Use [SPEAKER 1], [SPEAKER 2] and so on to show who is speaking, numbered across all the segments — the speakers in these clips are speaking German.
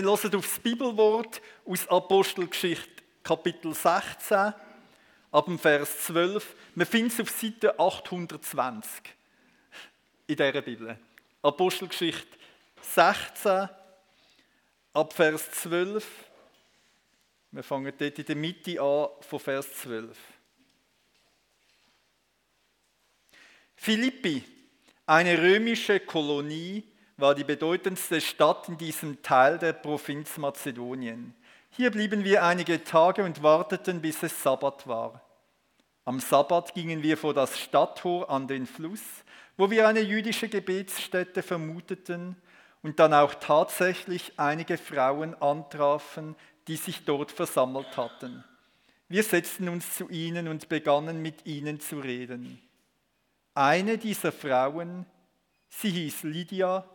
[SPEAKER 1] Wir hören auf das Bibelwort aus Apostelgeschichte Kapitel 16, ab dem Vers 12. Wir finden es auf Seite 820 in dieser Bibel. Apostelgeschichte 16, ab Vers 12. Wir fangen dort in der Mitte an, von Vers 12. Philippi, eine römische Kolonie, war die bedeutendste Stadt in diesem Teil der Provinz Mazedonien. Hier blieben wir einige Tage und warteten, bis es Sabbat war. Am Sabbat gingen wir vor das Stadttor an den Fluss, wo wir eine jüdische Gebetsstätte vermuteten und dann auch tatsächlich einige Frauen antrafen, die sich dort versammelt hatten. Wir setzten uns zu ihnen und begannen mit ihnen zu reden. Eine dieser Frauen, sie hieß Lydia,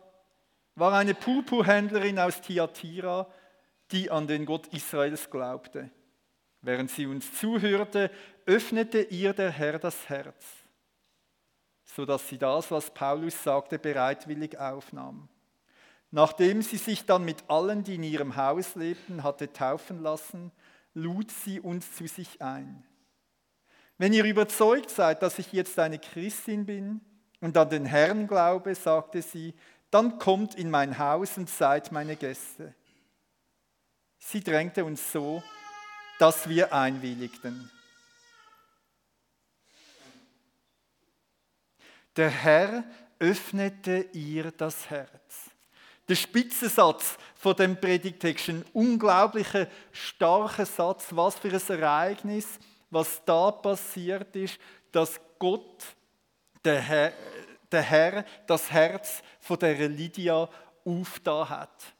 [SPEAKER 1] war eine Purpurhändlerin aus Thyatira, die an den Gott Israels glaubte. Während sie uns zuhörte, öffnete ihr der Herr das Herz, sodass sie das, was Paulus sagte, bereitwillig aufnahm. Nachdem sie sich dann mit allen, die in ihrem Haus lebten, hatte taufen lassen, lud sie uns zu sich ein. Wenn ihr überzeugt seid, dass ich jetzt eine Christin bin und an den Herrn glaube, sagte sie, dann kommt in mein Haus und seid meine Gäste. Sie drängte uns so, dass wir einwilligten. Der Herr öffnete ihr das Herz. Der Spitzensatz von dem Predigtext, ein unglaublicher, starker Satz, was für ein Ereignis was da passiert ist, dass Gott, der Herr, der Herr das Herz von der Lydia aufgetan hat.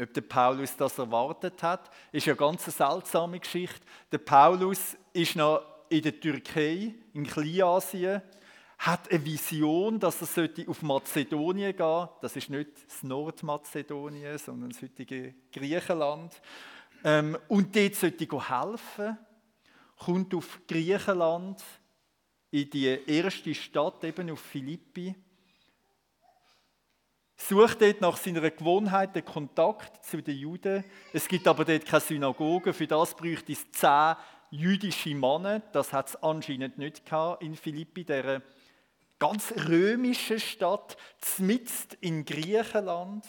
[SPEAKER 1] Ob der Paulus das erwartet hat, ist eine ganz seltsame Geschichte. Der Paulus ist noch in der Türkei, in Kleinasien, hat eine Vision, dass er auf Mazedonien gehen sollte. Das ist nicht das Nordmazedonien, sondern das heutige Griechenland. Ähm, und dort sollte ich helfen, kommt auf Griechenland, in die erste Stadt, eben auf Philippi, sucht dort nach seiner Gewohnheit den Kontakt zu den Juden. Es gibt aber dort keine Synagoge, für das bräuchte es zehn jüdische Männer. Das hat es anscheinend nicht gehabt in Philippi, der ganz römischen Stadt, mitten in Griechenland.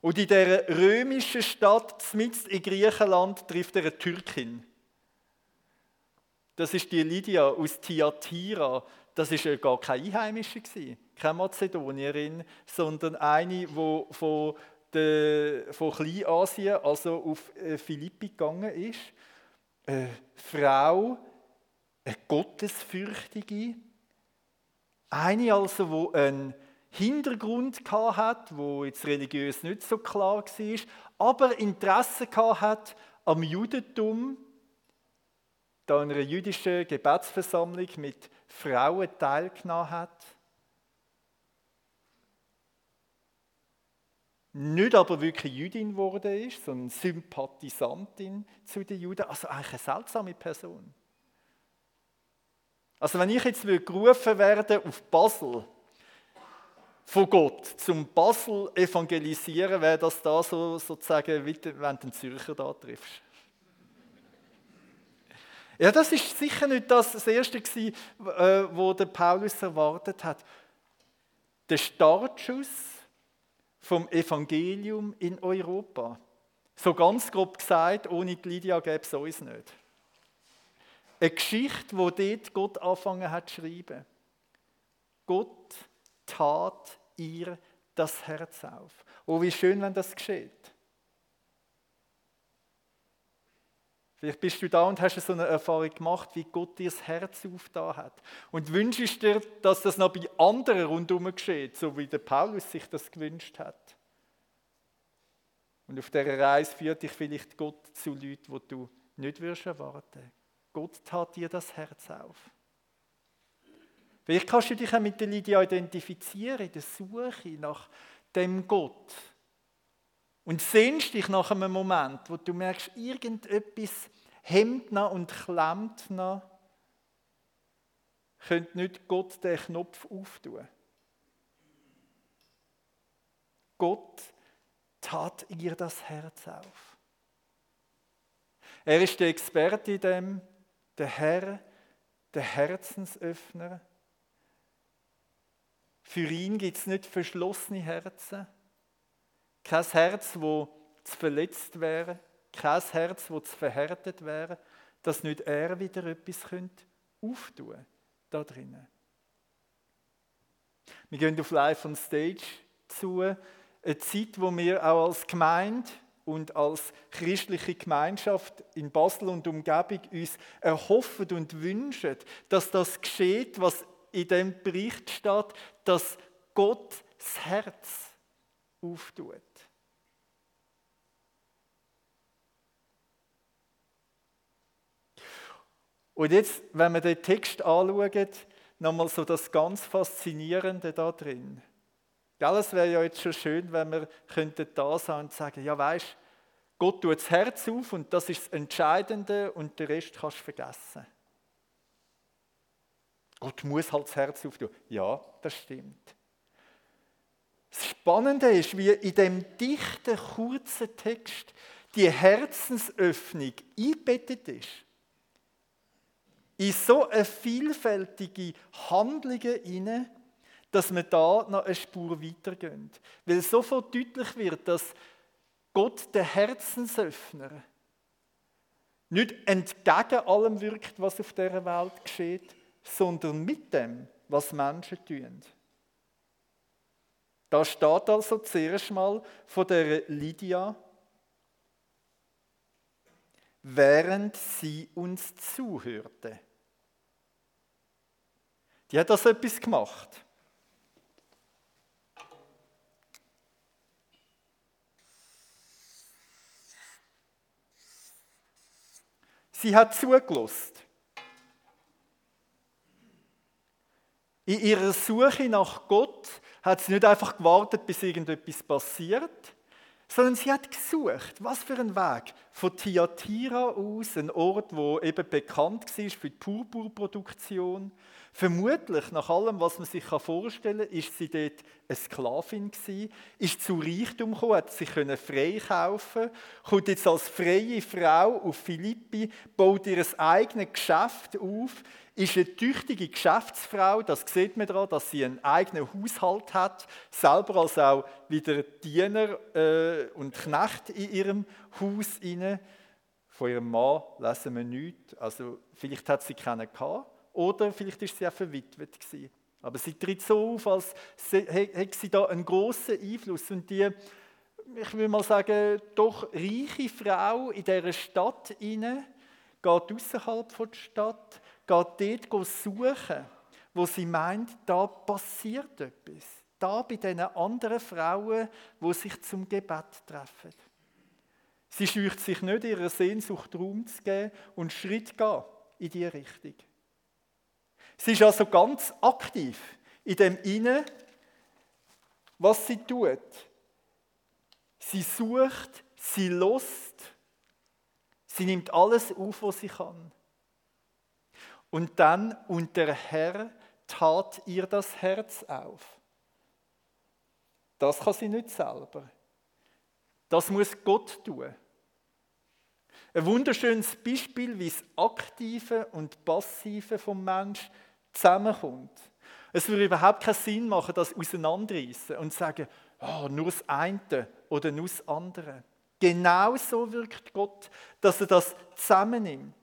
[SPEAKER 1] Und in der römischen Stadt, mitten in Griechenland, trifft er eine Türkin. Das ist die Lydia aus Thyatira. Das ist gar keine Einheimische, keine Mazedonierin, sondern eine, die von, der, von Kleinasien, also auf äh, Philippi gegangen ist. Eine Frau, eine Gottesfürchtige. Eine also, die einen Hintergrund hat, wo jetzt religiös nicht so klar war, aber Interesse hat am Judentum, da in einer jüdischen Gebetsversammlung mit Frauen teilgenommen hat. Nicht aber wirklich Jüdin wurde ist, sondern Sympathisantin zu den Juden. Also eigentlich eine seltsame Person. Also wenn ich jetzt gerufen werde auf Basel, von Gott zum Basel evangelisieren, wäre das da so, sozusagen, wenn du den Zürcher da triffst. Ja, das ist sicher nicht das, das Erste gewesen, äh, wo der Paulus erwartet hat. Der Startschuss vom Evangelium in Europa. So ganz grob gesagt, ohne die Lydia gäbe es uns nicht. Eine Geschichte, wo dort Gott angefangen hat zu schreiben. Gott tat ihr das Herz auf. Oh, wie schön, wenn das geschieht. Vielleicht bist du da und hast so eine Erfahrung gemacht, wie Gott dir das Herz aufgetan hat. Und wünschst dir, dass das noch bei anderen rundherum geschieht, so wie der Paulus sich das gewünscht hat. Und auf dieser Reise führt dich vielleicht Gott zu Leuten, wo du nicht wirst erwarten. Gott tat dir das Herz auf. Vielleicht kannst du dich auch mit der Lydia identifizieren, in der Suche nach dem Gott. Und sehnst dich nach einem Moment, wo du merkst, irgendetwas hemmt noch und klemmt noch, könnte nicht Gott den Knopf auftun. Gott tat ihr das Herz auf. Er ist der Experte in dem, der Herr, der Herzensöffner. Für ihn gibt es nicht verschlossene Herzen, kein Herz, wo zu verletzt wäre, kein Herz, wo zu verhärtet wäre, dass nicht er wieder etwas könnte auftun da drinnen. Wir gehen auf Live on Stage zu, eine Zeit, wo wir auch als Gemeinde und als christliche Gemeinschaft in Basel und Umgebung uns erhoffen und wünschen, dass das geschieht, was in dem Bericht steht, dass Gott das Herz auftut. Und jetzt, wenn wir den Text anschauen, nochmal so das ganz Faszinierende da drin. Gell, es wäre ja jetzt schon schön, wenn wir könnten da sein und sagen, ja weißt, Gott tut das Herz auf und das ist das Entscheidende und den Rest kannst du vergessen. Gott muss halt das Herz auftun. Ja, das stimmt. Das Spannende ist, wie in dem dichten, kurzen Text die Herzensöffnung eingebettet ist in so eine vielfältige Handlungen hinein, dass wir da noch eine Spur weitergehen. Weil sofort deutlich wird, dass Gott der Herzensöffner nicht entgegen allem wirkt, was auf dieser Welt geschieht, sondern mit dem, was Menschen tun. Da steht also zuerst mal von der Lydia, während sie uns zuhörte. Die hat das etwas gemacht. Sie hat zugelassen. In ihrer Suche nach Gott hat sie nicht einfach gewartet, bis irgendetwas passiert, sondern sie hat gesucht, was für ein Weg. Von Thyatira aus, ein Ort, wo eben bekannt war für die Purpurproduktion. Vermutlich, nach allem, was man sich vorstellen kann, ist sie dort eine Sklavin gewesen, ist zu Reichtum gekommen, hat sich frei kaufen kommt jetzt als freie Frau auf Philippi, baut ihr eigenes Geschäft auf, ist eine tüchtige Geschäftsfrau, das sieht man daran, dass sie einen eigenen Haushalt hat, selber als auch wieder Diener äh, und Knecht in ihrem Haus inne. Von ihrem Mann lesen wir nichts, also vielleicht hat sie keinen gehabt, oder vielleicht ist sie auch verwitwet gewesen. Aber sie tritt so auf, als hätte sie da einen großen Einfluss und die ich will mal sagen, doch reiche Frau in dieser Stadt inne geht außerhalb der Stadt, geht dort suchen, wo sie meint, da passiert etwas. Da bei diesen anderen Frauen, wo sich zum Gebet treffen. Sie scheucht sich nicht, ihrer Sehnsucht Raum zu geben und Schritt gehen in diese Richtung. Sie ist also ganz aktiv in dem Inne, was sie tut. Sie sucht, sie lost, sie nimmt alles auf, was sie kann. Und dann, und der Herr tat ihr das Herz auf. Das kann sie nicht selber. Das muss Gott tun. Ein wunderschönes Beispiel, wie das Aktive und Passive vom Mensch zusammenkommt. Es würde überhaupt keinen Sinn machen, das auseinanderreißen und sagen, oh, nur das eine oder nur das andere. Genau so wirkt Gott, dass er das zusammennimmt.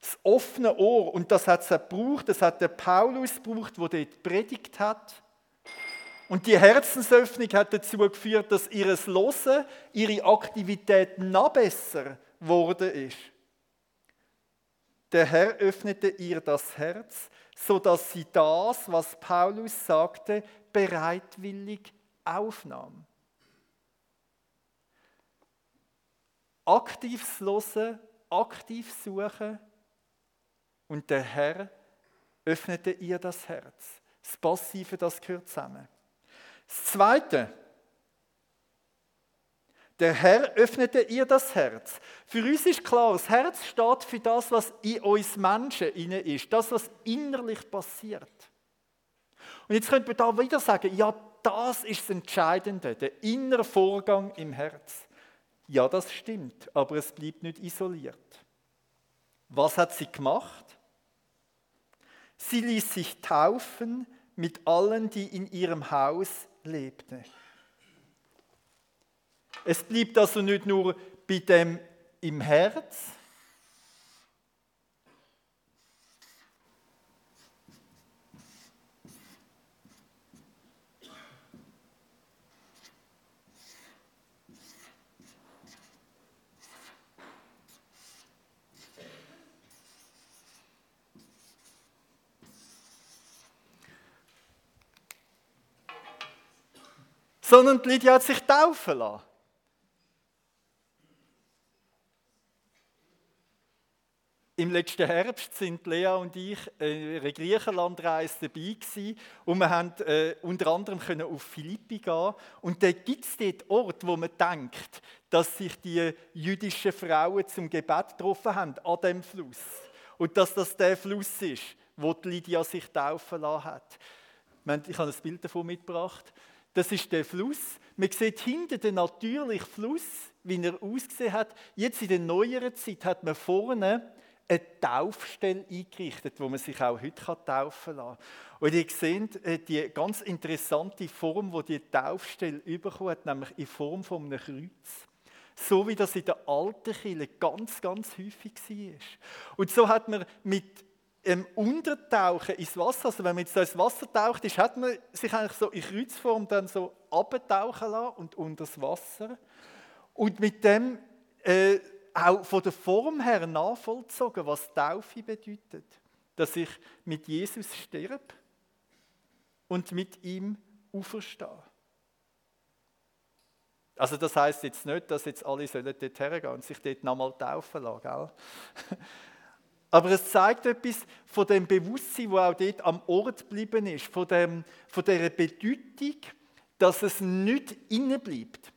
[SPEAKER 1] Das offene Ohr, und das hat es gebraucht, das hat der Paulus gebraucht, der dort predigt hat. Und die Herzensöffnung hat dazu geführt, dass ihres Losen, ihre Aktivität noch besser geworden ist. Der Herr öffnete ihr das Herz, so dass sie das, was Paulus sagte, bereitwillig aufnahm. Aktives Losen, aktiv suchen und der Herr öffnete ihr das Herz. Das Passive, das gehört zusammen. Das Zweite, der Herr öffnete ihr das Herz. Für uns ist klar, das Herz steht für das, was in uns Menschen ist, das, was innerlich passiert. Und jetzt könnte man da wieder sagen, ja, das ist das Entscheidende, der innere Vorgang im Herz. Ja, das stimmt, aber es bleibt nicht isoliert. Was hat sie gemacht? Sie ließ sich taufen mit allen, die in ihrem Haus lebten. Es blieb also nicht nur bei dem im Herz, sondern Lydia hat sich taufen lassen. Im letzten Herbst sind Lea und ich äh, in einer Griechenlandreise dabei gewesen und wir haben äh, unter anderem können auf Philippi gehen und da gibt es dort Ort, wo man denkt, dass sich die jüdischen Frauen zum Gebet getroffen haben an dem Fluss und dass das der Fluss ist, wo die Lydia sich taufen lassen hat. Ich habe ein Bild davon mitgebracht. Das ist der Fluss. Man sieht hinten den natürlichen Fluss, wie er ausgesehen hat. Jetzt in der neueren Zeit hat man vorne eine Taufstelle eingerichtet, wo man sich auch heute taufen kann. Und ihr seht äh, die ganz interessante Form, die die Taufstelle hat, nämlich in Form von einem Kreuz. So wie das in der alten Kirche ganz, ganz häufig war. Und so hat man mit im Untertauchen ins Wasser, also wenn man jetzt ins Wasser taucht, ist, hat man sich eigentlich so in Kreuzform dann so abtauchen lassen und unter das Wasser. Und mit dem äh, auch von der Form her nachvollzogen, was Taufe bedeutet. Dass ich mit Jesus sterbe und mit ihm auferstehe. Also das heißt jetzt nicht, dass jetzt alle sollen dort hergehen und sich dort nochmal taufen lassen. Gell? Aber es zeigt etwas von dem Bewusstsein, wo auch dort am Ort geblieben ist, von, dem, von der Bedeutung, dass es nicht innen bleibt,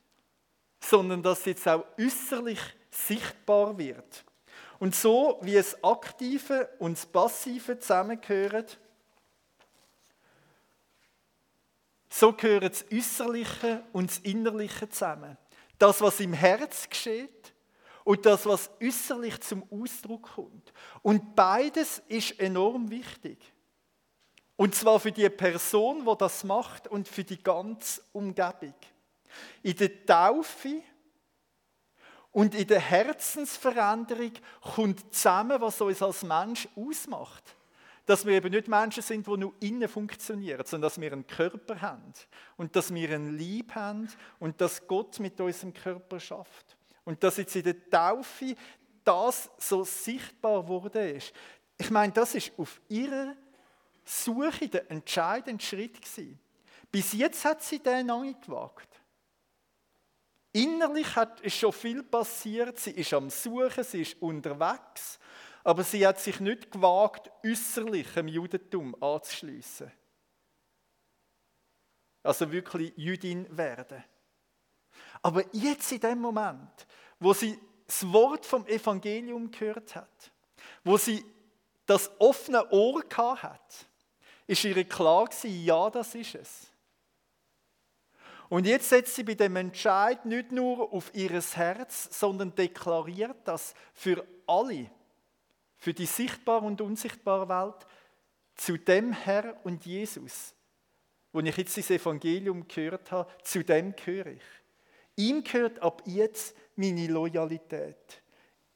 [SPEAKER 1] sondern dass es jetzt auch äußerlich sichtbar wird. Und so wie es Aktive und das Passive zusammengehören, so gehören das Äußerliche und das Innerliche zusammen. Das, was im Herz geschieht, und das, was äußerlich zum Ausdruck kommt. Und beides ist enorm wichtig. Und zwar für die Person, die das macht und für die ganze Umgebung. In der Taufe und in der Herzensveränderung kommt zusammen, was uns als Mensch ausmacht. Dass wir eben nicht Menschen sind, die nur innen funktionieren, sondern dass wir einen Körper haben und dass wir einen Lieb haben und dass Gott mit unserem Körper schafft. Und dass jetzt in der Taufe das so sichtbar wurde ist. Ich meine, das ist auf ihrer Suche der entscheidende Schritt gewesen. Bis jetzt hat sie den noch nicht gewagt. Innerlich hat, ist schon viel passiert. Sie ist am Suchen, sie ist unterwegs. Aber sie hat sich nicht gewagt, äußerlich dem Judentum anzuschliessen. Also wirklich Jüdin werden. Aber jetzt in dem Moment, wo sie das Wort vom Evangelium gehört hat, wo sie das offene Ohr gehabt hat, ist ihr klar gewesen, ja, das ist es. Und jetzt setzt sie bei dem Entscheid nicht nur auf ihr Herz, sondern deklariert das für alle, für die sichtbare und unsichtbare Welt, zu dem Herr und Jesus, wo ich jetzt das Evangelium gehört habe, zu dem gehöre ich. Ihm gehört ab jetzt meine Loyalität.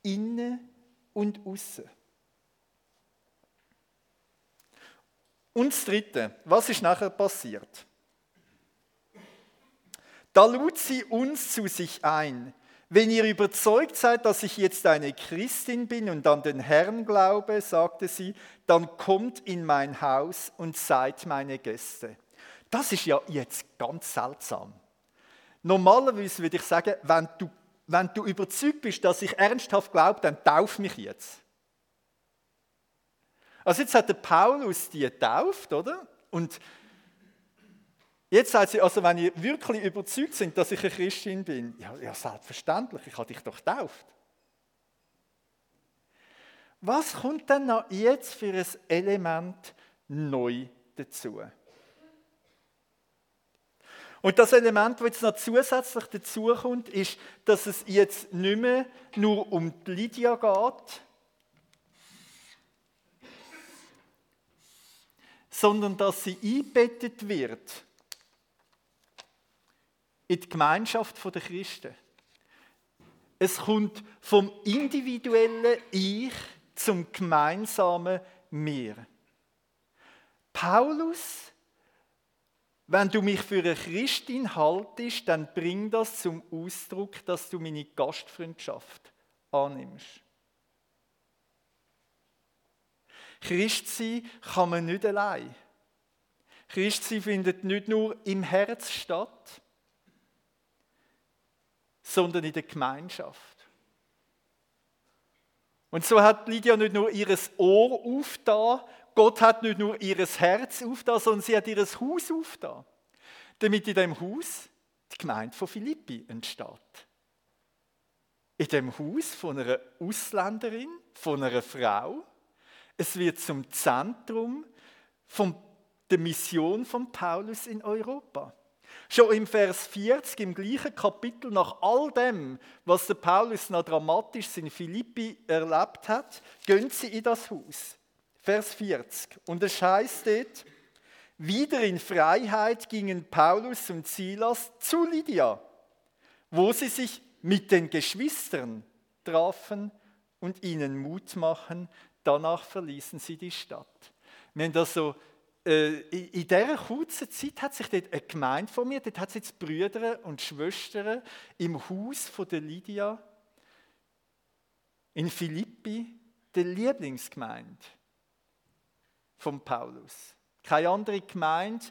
[SPEAKER 1] Innen und außen. Und das Dritte, was ist nachher passiert? Da lud sie uns zu sich ein. Wenn ihr überzeugt seid, dass ich jetzt eine Christin bin und an den Herrn glaube, sagte sie, dann kommt in mein Haus und seid meine Gäste. Das ist ja jetzt ganz seltsam. Normalerweise würde ich sagen, wenn du, wenn du überzeugt bist, dass ich ernsthaft glaube, dann tauf mich jetzt. Also jetzt hat der Paulus die getauft, oder? Und jetzt sagt sie, also wenn ihr wirklich überzeugt sind, dass ich eine Christin bin, ja, ja selbstverständlich, ich habe dich doch getauft. Was kommt denn noch jetzt für ein Element neu dazu? Und das Element, das jetzt noch zusätzlich dazukommt, ist, dass es jetzt nicht mehr nur um die Lydia geht, sondern dass sie eingebettet wird in die Gemeinschaft der Christen. Es kommt vom individuellen Ich zum gemeinsamen Mir. Paulus, wenn du mich für eine Christin haltest, dann bring das zum Ausdruck, dass du meine Gastfreundschaft annimmst. Christsein kann man nicht allein. Christsein findet nicht nur im Herz statt, sondern in der Gemeinschaft. Und so hat Lydia nicht nur ihres Ohr aufgetan, Gott hat nicht nur ihres Herz aufgetan, sondern sie hat ihres Haus aufgetan. Damit in dem Haus die Gemeinde von Philippi entsteht. In dem Haus von einer Ausländerin, von einer Frau. Es wird zum Zentrum von der Mission von Paulus in Europa. Schon im Vers 40, im gleichen Kapitel, nach all dem, was der Paulus noch dramatisch in Philippi erlebt hat, gehen sie in das Haus. Vers 40. Und es heißt dort, wieder in Freiheit gingen Paulus und Silas zu Lydia, wo sie sich mit den Geschwistern trafen und ihnen Mut machen. Danach verließen sie die Stadt. Haben also äh, in dieser kurzen Zeit hat sich dort eine Gemeinde von mir, dort hat es jetzt Brüder und Schwestern im Haus von der Lydia in Philippi, der Lieblingsgemeinde von Paulus. Keine andere Gemeinde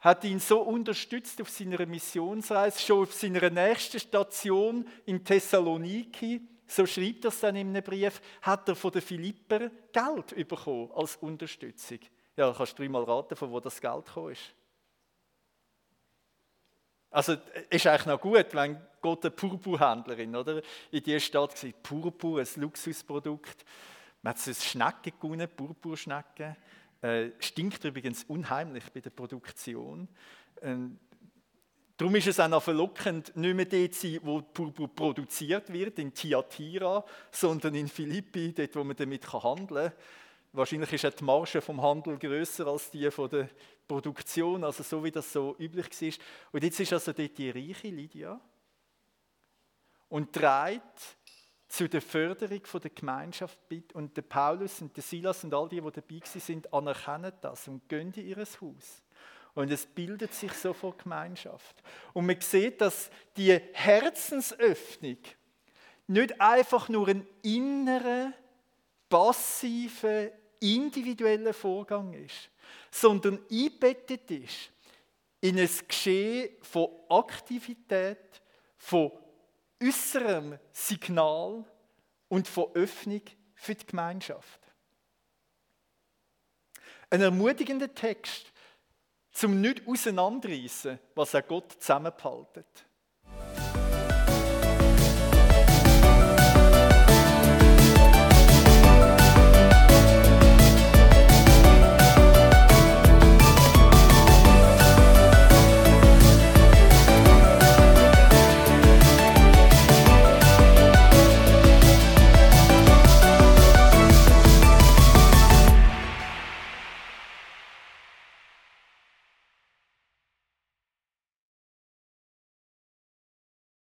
[SPEAKER 1] hat ihn so unterstützt auf seiner Missionsreise, schon auf seiner nächsten Station in Thessaloniki, so schreibt er es dann in einem Brief, hat er von den Philipper Geld bekommen als Unterstützung. Ja, kannst du dreimal raten, von wo das Geld gekommen ist. Also ist eigentlich noch gut, wenn Gott eine Purpurhändlerin oder, in dieser Stadt war. Purpur, ein Luxusprodukt. Man hat so Schnecken gewonnen, Purpurschnecken. Äh, stinkt übrigens unheimlich bei der Produktion. Ähm, darum ist es auch noch verlockend, nicht mehr dort zu sein, wo Purpur produziert wird, in Tiatira, sondern in Philippi, dort, wo man damit handeln kann. Wahrscheinlich ist auch die Marge vom Handel größer als die von der Produktion, also so wie das so üblich war. Und jetzt ist also dort die reiche Lydia und trägt zu der Förderung der Gemeinschaft bei. Und der Paulus und der Silas und all die, die dabei sind, anerkennen das und gehen in ihr Haus. Und es bildet sich so vor Gemeinschaft. Und man sieht, dass die Herzensöffnung nicht einfach nur ein innerer, passiver, individueller Vorgang ist, sondern einbettet ist in ein Geschehen von Aktivität, von äußerem Signal und von Öffnung für die Gemeinschaft. Ein ermutigender Text, zum nicht auseinanderreißen, was er Gott zusammenhaltet.